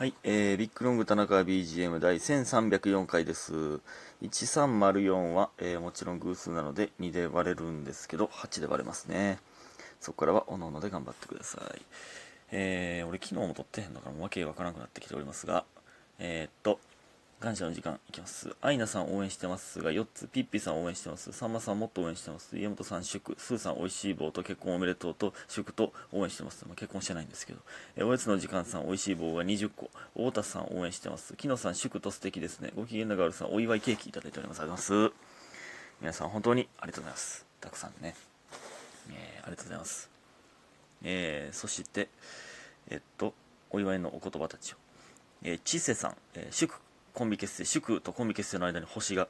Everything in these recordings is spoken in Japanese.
はい、えー、ビッグロング田中 BGM 第1304回です。1304は、えーもちろん偶数なので2で割れるんですけど、8で割れますね。そこからはおのので頑張ってください。えー、俺昨日も撮ってへんのからもうわけわからなくなってきておりますが、えー、っと、感謝の時間いきます。アイナさん応援してますが4つ、ピッピさん応援してます。さんまさんもっと応援してます。家元さん祝、スーさんおいしい棒と結婚おめでとうと祝と応援してます。まあ、結婚してないんですけど。えーおやつの時間さんおいしい棒が20個。太田さん応援してます。木野さん祝と素敵ですね。ご機嫌なガールさんお祝いケーキいただいております。ありがとうございます。皆さん本当にありがとうございます。たくさんね。えーありがとうございます。えーそして、えっと、お祝いのお言葉たちを。えー、ちせさん、えー祝コンビ結成、祝とコンビ結成の間に星が、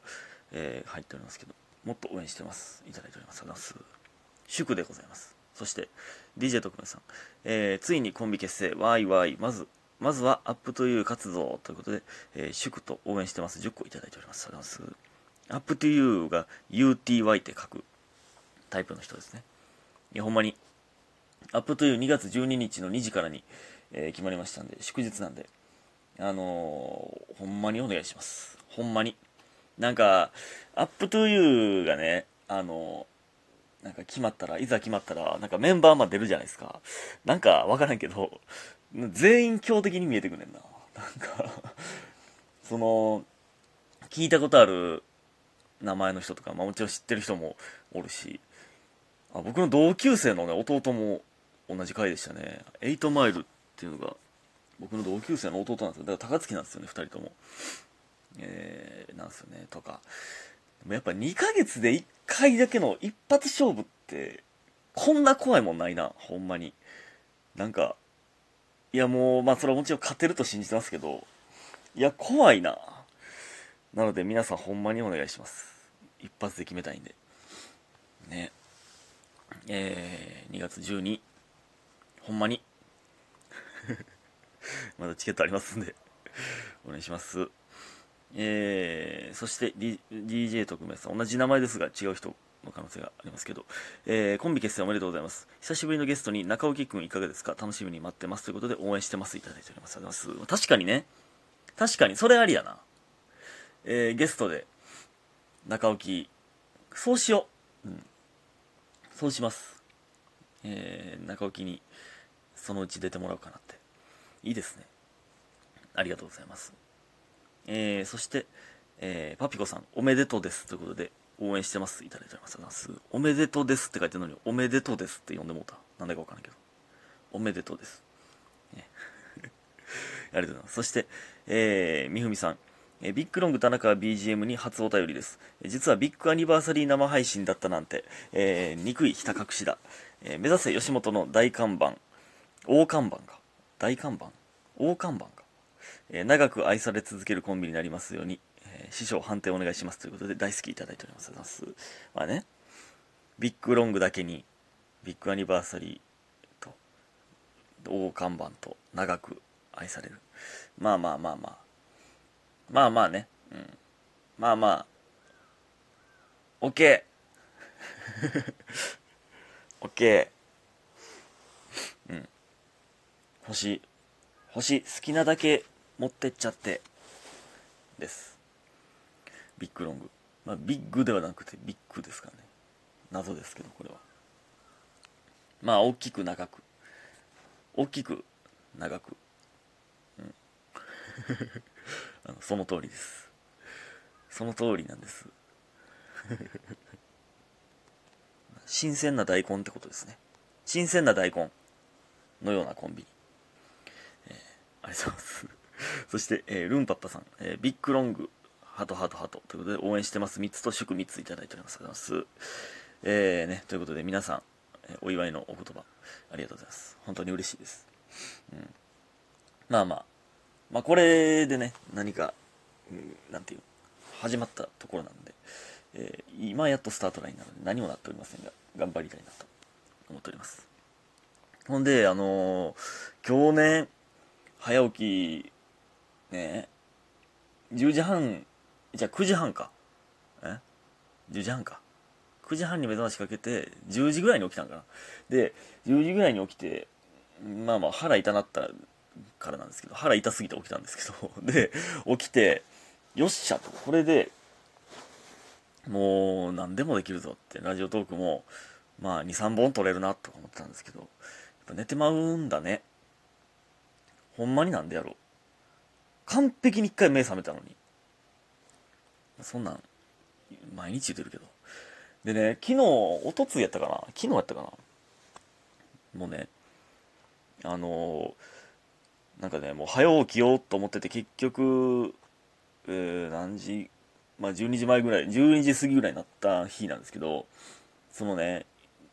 えー入っておりますけど、もっと応援してます。いただいております。ありがとうございます。祝でございます。そして、DJ 特命さん、えーついにコンビ結成、わーいわーい、まず、まずはアップという活動ということで、えー祝と応援してます。10個いただいております。ありがとうございます。アップというが UTY って書くタイプの人ですね。いや、ほんまに、アップという2月12日の2時からに、えー決まりましたんで、祝日なんで、あのーほんまにお願いします。ほんまに。なんか、 UP TO YOU がね、あのーなんか決まったら、いざ決まったら、なんかメンバーまで出るじゃないですか。なんかわからんけど、全員強敵に見えてくんねんな。なんか、その、聞いたことある名前の人とか、まあもちろん知ってる人もおるし、あ僕の同級生のね、弟も同じ回でしたね。エイトマイルっていうのが、僕の同級生の弟なんですよ。だから高槻なんですよね、二人とも。えー、なんですよね、とか。でもやっぱ2ヶ月で1回だけの一発勝負って、こんな怖いもんないな、ほんまに。なんか、いやもう、まあそれはもちろん勝てると信じてますけど、いや、怖いな。なので皆さんほんまにお願いします。一発で決めたいんで。ね。えー、2月12、ほんまに。まだチケットありますんで、お願いします。えー、そして、D、DJ 特命さん、同じ名前ですが違う人の可能性がありますけど、えー、コンビ結成おめでとうございます。久しぶりのゲストに中尾くんいかがですか？楽しみに待ってますということで応援してます。いただいております。ありがとうございます。確かにね、確かに、それありやな。えー、ゲストで、中尾そうしよう。うん。そうします。えー、中尾に、そのうち出てもらおうかなって。いいですね。ありがとうございます。えー、そして、えー、パピコさん、おめでとうです。ということで、応援してます。いただいております。おめでとうですって書いてるのに、おめでとうですって呼んでもうた。なんだかわからんけど。おめでとうです。ね ありがとうございます。そして、えー、みふみさん。えービッグロング田中 BGM に初お便りです。実はビッグアニバーサリー生配信だったなんて、えー憎いひた隠しだ。えー目指せ吉本の大看板。大看板か。大看板？大看板か。えー長く愛され続けるコンビになりますように、えー師匠判定お願いしますということで大好きいただいております。ます。まあね、ビッグロングだけに、ビッグアニバーサリーと、大看板と長く愛される。まあまあまあまあ。まあまあね。うん。まあまあ。OK! OK! うん。星、星、好きなだけ持ってっちゃって。です。ビッグロング。まあ、ビッグではなくてビッグですかね。謎ですけど、これは。まあ、大きく長く。大きく長く。うん。あのその通りです。その通りなんです。新鮮な大根ってことですね。新鮮な大根のようなコンビニ。ありがとうございます。そして、えールンパッパさん、えービッグロング、ハトハトハトということで応援してます。3つと祝3ついただいております。ありがとうございます。えーね、ということで皆さん、えーお祝いのお言葉、ありがとうございます。本当に嬉しいです。うん。まあまあ、まあこれでね、何か、うんなんていう、始まったところなんで、えー今やっとスタートラインなので何もなっておりませんが、頑張りたいなと思っております。ほんで、あのー今日ね、早起き、ね、10時半、じゃあ9時半か。え ?10 時半か。9時半に目覚ましかけて、10時ぐらいに起きたんかな。で、10時ぐらいに起きて、まあまあ腹痛なったからなんですけど腹痛すぎて起きたんですけど で起きてよっしゃとこれでもう何でもできるぞってラジオトークもまあ23本撮れるなと思ってたんですけどやっぱ寝てまうんだねほんまになんでやろう。完璧に一回目覚めたのに。そんなん毎日言ってるけど。でね昨日おとつやったかな。昨日やったかな。もうねあのー、なんかねもう早起きようと思ってて結局、えー、何時まあ12時前ぐらい12時過ぎぐらいになった日なんですけどそのね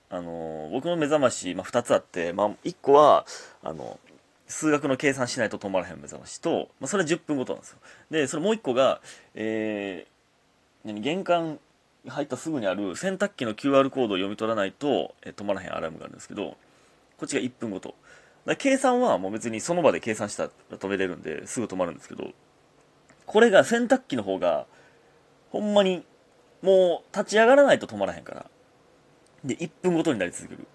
あのー、僕の目覚まし、まあ、2つあって、まあ、1個はあの数学の計算しないと止まらへん目覚ましと、まあ、それは10分ごとなんですよ。でそれもう1個が、えー、何玄関入ったすぐにある洗濯機の QR コードを読み取らないと、えー、止まらへんアラームがあるんですけどこっちが1分ごと。計算はもう別にその場で計算したら止めれるんですぐ止まるんですけどこれが洗濯機の方がほんまにもう立ち上がらないと止まらへんから。で1分ごとになり続ける。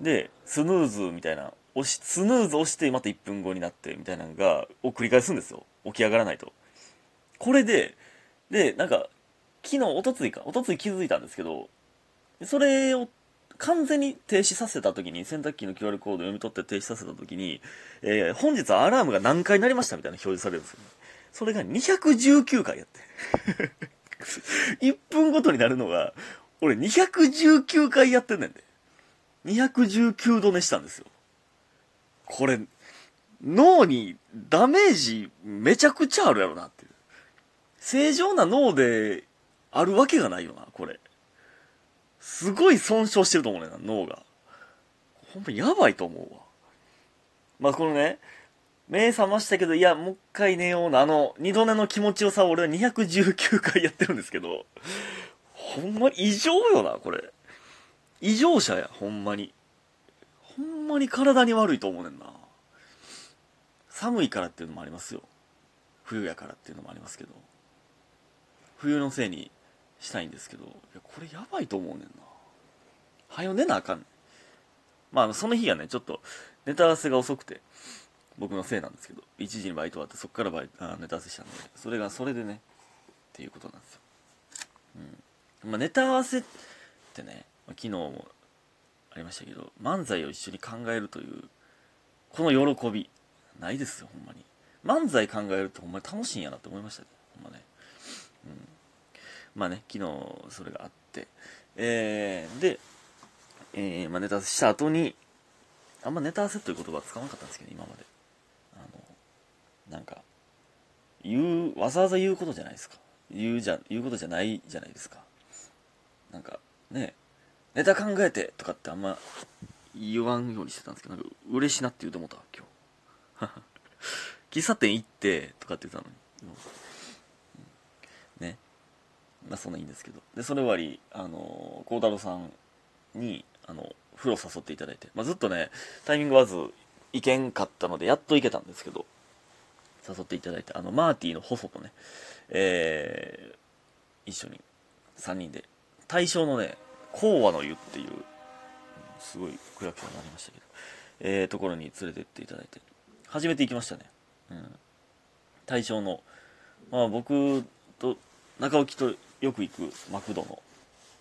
でスヌーズみたいな押しスヌーズ押してまた1分後になってみたいなのがを繰り返すんですよ。起き上がらないと。これででなんか昨日おとついか。おとつい気づいたんですけどそれを完全に停止させた時に洗濯機の QR コードを読み取って停止させた時に、えー、本日アラームが何回になりましたみたいな表示されるんですよ、ね、それが219回やって。1分ごとになるのが俺219回やってんねんで。219度寝したんですよ。これ脳にダメージめちゃくちゃあるやろなっていう正常な脳であるわけがないよなこれすごい損傷してると思うねな、脳が。ほんまやばいと思うわ。まあ、このね、目覚ましたけど、いや、もう一回寝ような、あの、二度寝の気持ちよさを俺は219回やってるんですけど、ほんま異常よな、これ。異常者や、ほんまに。んまに体に悪いと思うねんな。寒いからっていうのもありますよ。冬やからっていうのもありますけど。冬のせいにしたいんですけど、いや、これやばいと思うねんな。はよ寝なあかんねん。まあ、その日はね、ちょっと、ネタ合わせが遅くて、僕のせいなんですけど、1時にバイト終わって、そっからバイあネタ合わせしたんで、それが、それでね、っていうことなんですよ。うん。まあ、ネタ合わせってね、昨日もりましたけど、漫才を一緒に考えるという、この喜び、ないですよ、ほんまに。漫才考えるってほんまに楽しいんやなって思いましたね、ほんまね。うん。まあね、昨日それがあって、えー、で、えー、まあ、ネタ合わせした後に、あんまネタ合わせという言葉は使わなかったんですけど、今まで。あの、なんか、言う、わざわざ言うことじゃないですか。言うじゃ、言うことじゃないじゃないですか。なんか、ね、ネタ考えてとかってあんま言わんようにしてたんですけど、なんか嬉しいなって言うと思った、今日。喫茶店行ってとかって言ってたのに。ね。まあそんないいんですけどでそれ終わりあの孝太郎さんにあの風呂誘っていただいて、まあ、ずっとねタイミングわず行けんかったのでやっと行けたんですけど誘っていただいてあのマーティーの細とねえー、一緒に3人で大正のね講和の湯っていうすごい区役所になりましたけど、えー、ところに連れてっていただいて初めて行きましたね。うん。大正のまあ僕と中置とよく行くマクドの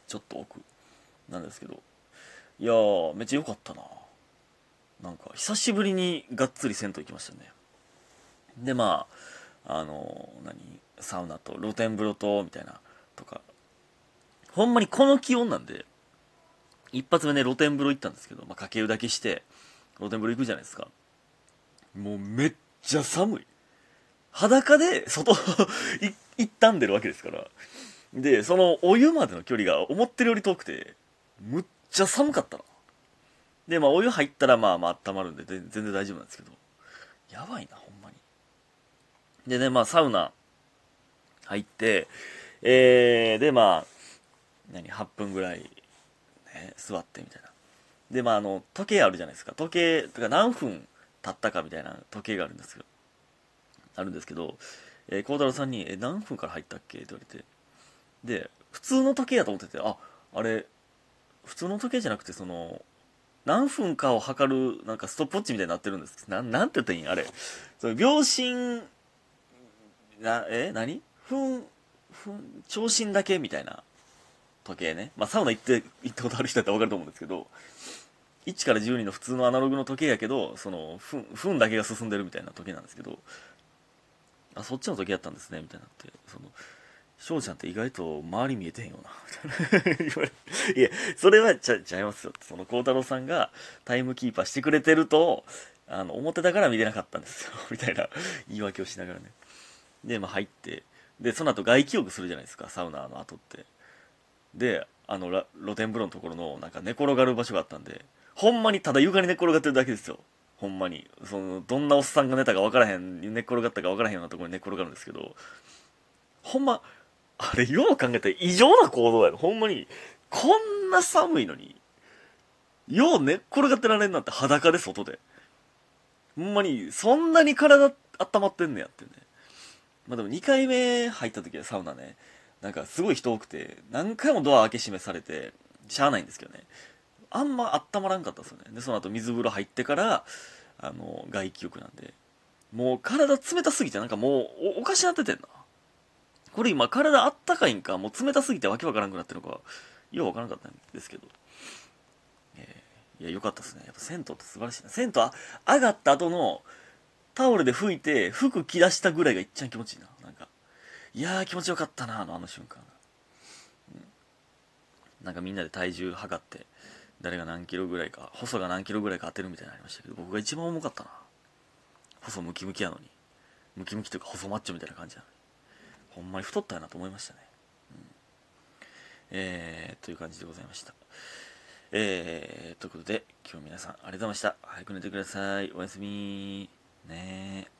ちょっと奥なんですけどいやーめっちゃ良かったな。なんか久しぶりにがっつり銭湯行きましたね。でまああの、何サウナと露天風呂とみたいなとかほんまにこの気温なんで一発目ね露天風呂行ったんですけど、まあ、かけるだけして露天風呂行くじゃないですかもうめっちゃ寒い裸で外 行ったんでるわけですからで、そのお湯までの距離が思ってるより遠くて、むっちゃ寒かったな。で、まあお湯入ったらまあまあ温まるんで全然大丈夫なんですけど、やばいな、ほんまに。でね、まあサウナ入って、えー、でまあ、何、8分ぐらい、ね、座ってみたいな。で、まああの、時計あるじゃないですか。時計、とか何分経ったかみたいな時計があるんですけど、あるんですけど、えー、太郎さんに、え、何分から入ったっけ？って言われて、で普通の時計やと思っててああれ普通の時計じゃなくてその何分かを測る、なんかストップウォッチみたいになってるんです。ななんて言ったらいいんあれ。その秒針、な、え？何？分、分、長針だけみたいな。時計ね。まあ、サウナ行って、行ったことある人だったらわかると思うんですけど、1から12の普通のアナログの時計やけど、その、分、分だけが進んでるみたいな時計なんですけど、あ、そっちの時計やったんですね、みたいになって、その、翔ちゃんって意外と周り見えてへんよな、みたいな。言われいや、それはちゃ、ちゃいますよ。その、孝太郎さんがタイムキーパーしてくれてると、あの、思ってたから見れなかったんですよ。みたいな言い訳をしながらね。で、まあ入って、で、その後外気浴するじゃないですか、サウナの後って。で、あの、露天風呂のところの、なんか寝転がる場所があったんで、ほんまにただ床に寝転がってるだけですよ。ほんまに。その、どんなおっさんが寝たか分からへん、寝転がったか分からへんようなところに寝転がるんですけど、ほんま、あれ、よう考えたら異常な行動やろ。ほんまに、こんな寒いのに、よう寝っ転がってられんなって裸で外で。ほんまに、そんなに体温まってんねやってね。まあでも2回目入った時はサウナね、なんかすごい人多くて、何回もドア開け閉めされて、しゃあないんですけどね。あんま温まらんかったですよね。で、その後水風呂入ってから、あの、外気浴なんで。もう体冷たすぎてなんかもうおかしなっててんな。これ今体あったかいんか、もう冷たすぎてわけわからんくなってるのか、ようわからなかったんですけど。えー、いや、よかったですね。やっぱ銭湯って素晴らしいな。銭湯上がった後のタオルで拭いて服着出したぐらいが一番気持ちいいな。いやー気持ちよかったな、あの、あの瞬間。うん。なんかみんなで体重測って、誰が何キロぐらいか、細が何キロぐらいか当てるみたいになりましたけど、僕が一番重かったな。細ムキムキやのに。ムキムキというか細マッチョみたいな感じなのに。ほんまに太ったやなと思いましたね。うん、えー、という感じでございました。えー、ということで、今日皆さんありがとうございました。早く寝てください。おやすみね